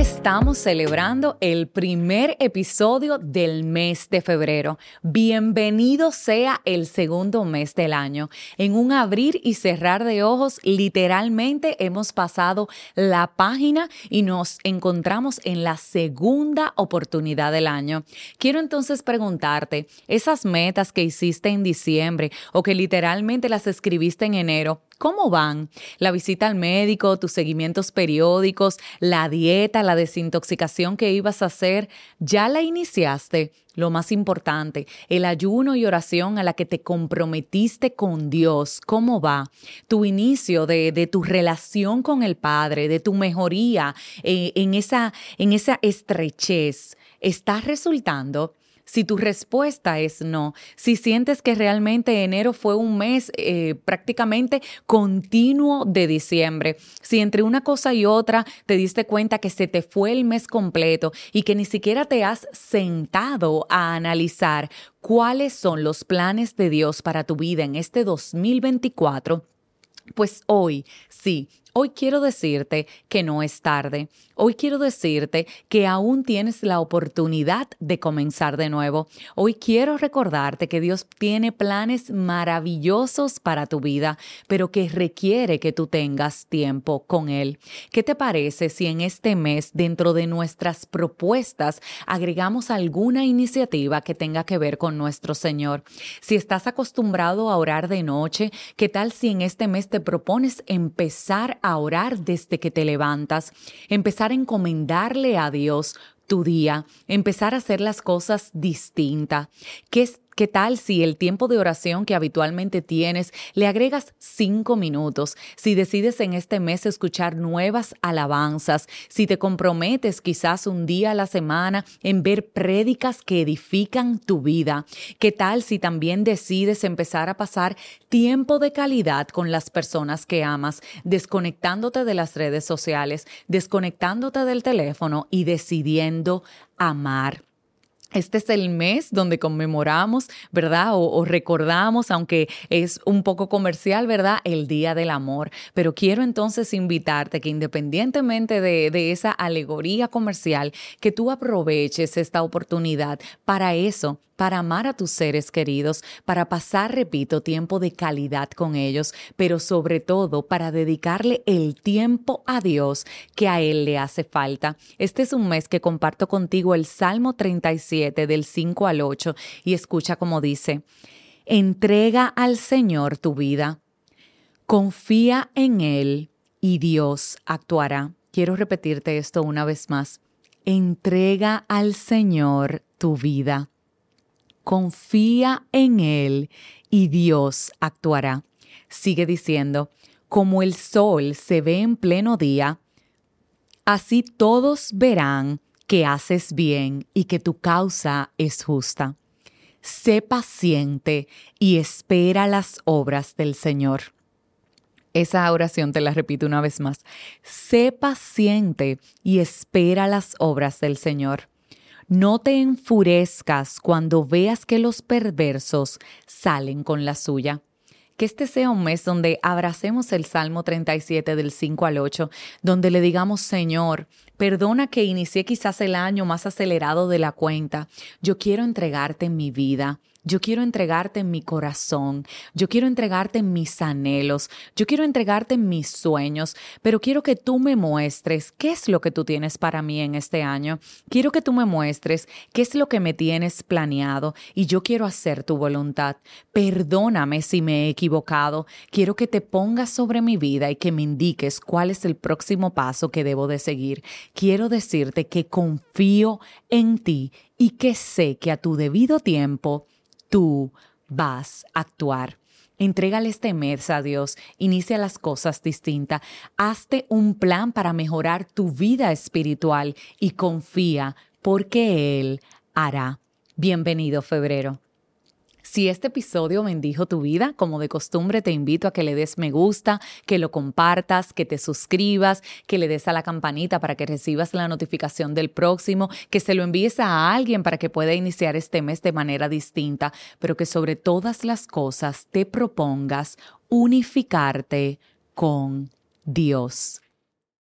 estamos celebrando el primer episodio del mes de febrero. Bienvenido sea el segundo mes del año. En un abrir y cerrar de ojos, literalmente hemos pasado la página y nos encontramos en la segunda oportunidad del año. Quiero entonces preguntarte, esas metas que hiciste en diciembre o que literalmente las escribiste en enero, ¿Cómo van? La visita al médico, tus seguimientos periódicos, la dieta, la desintoxicación que ibas a hacer, ¿ya la iniciaste? Lo más importante, el ayuno y oración a la que te comprometiste con Dios, ¿cómo va? Tu inicio de, de tu relación con el Padre, de tu mejoría eh, en, esa, en esa estrechez, ¿está resultando? Si tu respuesta es no, si sientes que realmente enero fue un mes eh, prácticamente continuo de diciembre, si entre una cosa y otra te diste cuenta que se te fue el mes completo y que ni siquiera te has sentado a analizar cuáles son los planes de Dios para tu vida en este 2024, pues hoy sí Hoy quiero decirte que no es tarde. Hoy quiero decirte que aún tienes la oportunidad de comenzar de nuevo. Hoy quiero recordarte que Dios tiene planes maravillosos para tu vida, pero que requiere que tú tengas tiempo con Él. ¿Qué te parece si en este mes, dentro de nuestras propuestas, agregamos alguna iniciativa que tenga que ver con nuestro Señor? Si estás acostumbrado a orar de noche, ¿qué tal si en este mes te propones empezar a orar desde que te levantas, empezar a encomendarle a Dios tu día, empezar a hacer las cosas distintas. ¿Qué, ¿Qué tal si el tiempo de oración que habitualmente tienes le agregas cinco minutos? Si decides en este mes escuchar nuevas alabanzas, si te comprometes quizás un día a la semana en ver prédicas que edifican tu vida. ¿Qué tal si también decides empezar a pasar tiempo de calidad con las personas que amas, desconectándote de las redes sociales, desconectándote del teléfono y decidiendo amar? Este es el mes donde conmemoramos, ¿verdad? O, recordamos, aunque es un poco comercial, ¿verdad? El Día del Amor. Pero quiero entonces invitarte que independientemente de, de esa alegoría comercial, que tú aproveches esta oportunidad para eso, para amar a tus seres queridos, para pasar, repito, tiempo de calidad con ellos, pero sobre todo para dedicarle el tiempo a Dios que a Él le hace falta. Este es un mes que comparto contigo el Salmo 37 del 5 al 8 y escucha como dice, entrega al Señor tu vida, confía en Él y Dios actuará. Quiero repetirte esto una vez más. Entrega al Señor tu vida confía en Él y Dios actuará. Sigue diciendo, como el sol se ve en pleno día, así todos verán que haces bien y que tu causa es justa. Sé paciente y espera las obras del Señor. Esa oración te la repito una vez más. Sé paciente y espera las obras del Señor. No te enfurezcas cuando veas que los perversos salen con la suya. Que este sea un mes donde abracemos el Salmo 37 del 5 al 8, donde le digamos, Señor, perdona que inicié quizás el año más acelerado de la cuenta. Yo quiero entregarte mi vida. Yo quiero entregarte mi corazón, yo quiero entregarte mis anhelos, yo quiero entregarte mis sueños, pero quiero que tú me muestres qué es lo que tú tienes para mí en este año. Quiero que tú me muestres qué es lo que me tienes planeado y yo quiero hacer tu voluntad. Perdóname si me he equivocado. Quiero que te pongas sobre mi vida y que me indiques cuál es el próximo paso que debo de seguir. Quiero decirte que confío en ti y que sé que a tu debido tiempo tú vas a actuar. Entrégale este mes a Dios, inicia las cosas distintas, hazte un plan para mejorar tu vida espiritual y confía porque Él hará. Bienvenido febrero. Si este episodio bendijo tu vida, como de costumbre te invito a que le des me gusta, que lo compartas, que te suscribas, que le des a la campanita para que recibas la notificación del próximo, que se lo envíes a alguien para que pueda iniciar este mes de manera distinta, pero que sobre todas las cosas te propongas unificarte con Dios.